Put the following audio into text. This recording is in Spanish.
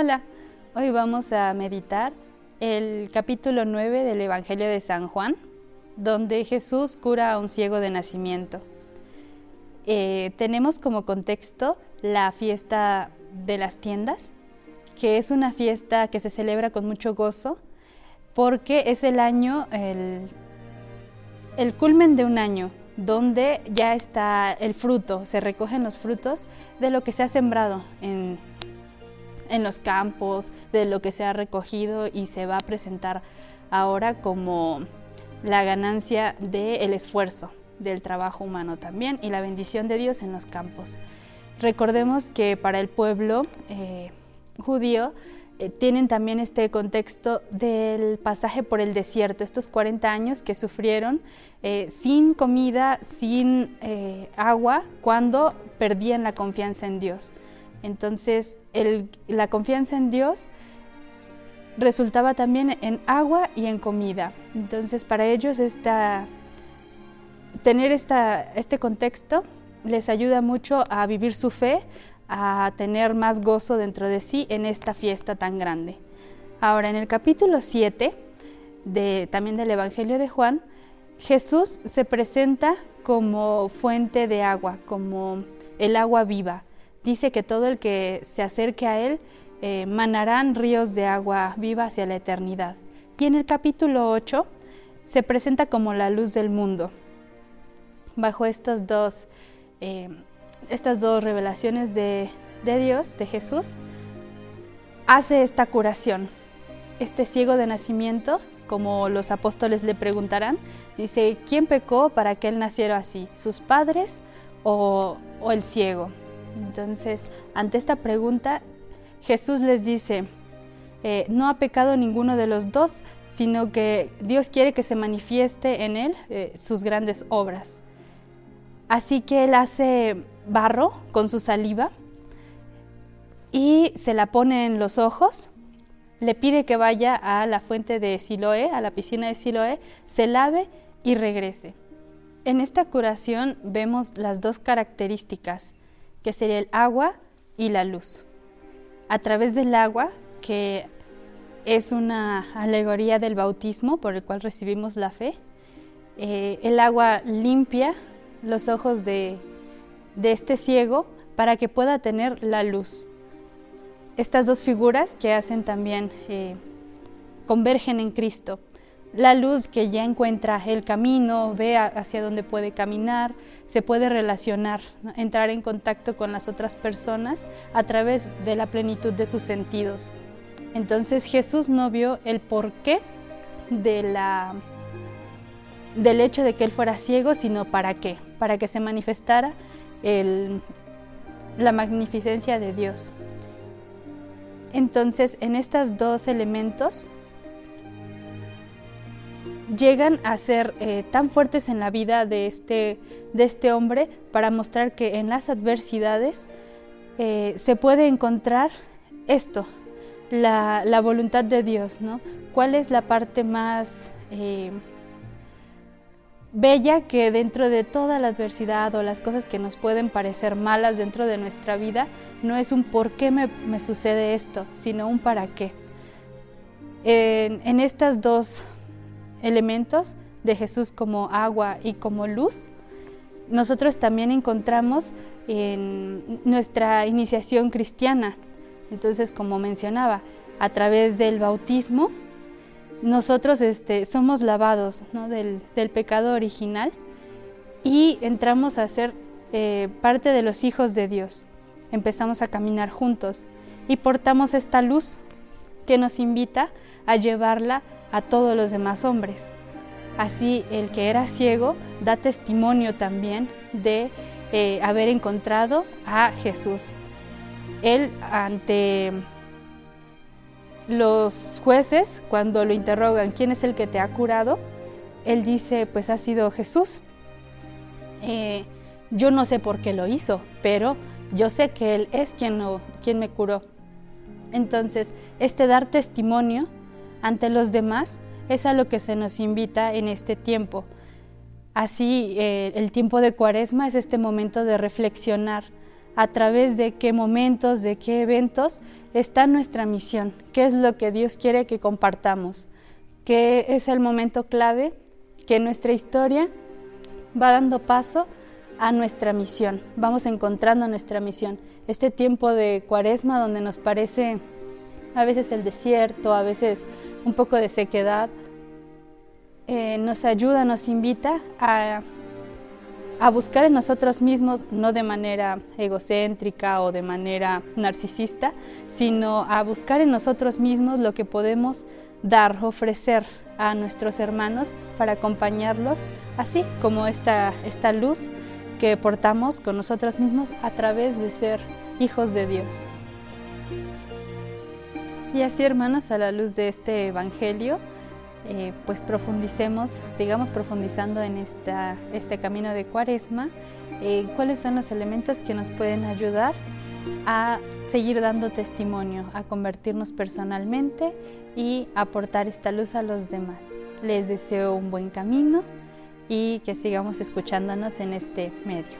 Hola, hoy vamos a meditar el capítulo 9 del Evangelio de San Juan, donde Jesús cura a un ciego de nacimiento. Eh, tenemos como contexto la fiesta de las tiendas, que es una fiesta que se celebra con mucho gozo, porque es el año, el, el culmen de un año, donde ya está el fruto, se recogen los frutos de lo que se ha sembrado en, en los campos, de lo que se ha recogido y se va a presentar ahora como la ganancia del esfuerzo, del trabajo humano también y la bendición de Dios en los campos. Recordemos que para el pueblo eh, judío eh, tienen también este contexto del pasaje por el desierto, estos 40 años que sufrieron eh, sin comida, sin agua, cuando perdían la confianza en Dios. Entonces, la confianza en Dios resultaba también en agua y en comida. Entonces, para ellos tener este contexto les ayuda mucho a vivir su fe, a tener más gozo dentro de sí en esta fiesta tan grande. Ahora, en el capítulo 7 de, también del Evangelio de Juan, Jesús se presenta como fuente de agua, como el agua viva dice que todo el que se acerque a Él eh, manarán ríos de agua viva hacia la eternidad. Y en el capítulo 8 se presenta como la luz del mundo. Bajo estas dos, eh, estas dos revelaciones de, de Dios, de Jesús, hace esta curación. Este ciego de nacimiento, como los apóstoles le preguntarán, dice, ¿quién pecó para que él naciera así? ¿Sus padres o, o el ciego? Entonces, ante esta pregunta, Jesús les dice, eh, no ha pecado ninguno de los dos, sino que Dios quiere que se manifieste en él eh, sus grandes obras. Así que él hace barro con su saliva y se la pone en los ojos, le pide que vaya a la fuente de Siloé, a la piscina de Siloé, se lave y regrese. En esta curación vemos las dos características que sería el agua y la luz. A través del agua, que es una alegoría del bautismo por el cual recibimos la fe, eh, el agua limpia los ojos de, este ciego para que pueda tener la luz. Estas dos figuras que hacen también, eh, convergen en Cristo la luz que ya encuentra el camino, ve hacia dónde puede caminar, se puede relacionar, entrar en contacto con las otras personas a través de la plenitud de sus sentidos. Entonces Jesús no vio el porqué de la, del hecho de que él fuera ciego, sino para qué, para que se manifestara la magnificencia de Dios. Entonces, en estos dos elementos, llegan a ser eh, tan fuertes en la vida de este, de este hombre para mostrar que en las adversidades eh, se puede encontrar esto, la, la, voluntad de Dios, ¿no? ¿Cuál es la parte más eh, bella que dentro de toda la adversidad o las cosas que nos pueden parecer malas dentro de nuestra vida, no es un por qué me, me sucede esto, sino un para qué? En, en estas dos elementos de Jesús como agua y como luz, nosotros también encontramos en nuestra iniciación cristiana. Entonces, como mencionaba, a través del bautismo, nosotros este, somos lavados del, pecado original y entramos a ser eh, parte de los hijos de Dios. Empezamos a caminar juntos y portamos esta luz que nos invita a llevarla a todos los demás hombres. Así el que era ciego da testimonio también de eh, haber encontrado a Jesús. Él ante los jueces, cuando lo interrogan, ¿quién es el que te ha curado? Él dice, pues ha sido Jesús. Eh, yo no sé por qué lo hizo, pero yo sé que Él es quien, quien me curó. Entonces, este dar testimonio ante los demás es a lo que se nos invita en este tiempo. Así, eh, el tiempo de cuaresma es este momento de reflexionar a través de qué momentos, de qué eventos está nuestra misión, qué es lo que Dios quiere que compartamos, qué es el momento clave que nuestra historia va dando paso a nuestra misión, vamos encontrando nuestra misión. Este tiempo de cuaresma donde nos parece a veces el desierto, a veces un poco de sequedad, eh, nos ayuda, nos invita a, a buscar en nosotros mismos, no de manera egocéntrica o de manera narcisista, sino a buscar en nosotros mismos lo que podemos dar, ofrecer a nuestros hermanos para acompañarlos, así como esta, esta luz que portamos con nosotros mismos a través de ser hijos de Dios. Y así, hermanos, a la luz de este Evangelio, eh, pues profundicemos, sigamos profundizando en esta, este camino de cuaresma, eh, cuáles son los elementos que nos pueden ayudar a seguir dando testimonio, a convertirnos personalmente y aportar esta luz a los demás. Les deseo un buen camino y que sigamos escuchándonos en este medio.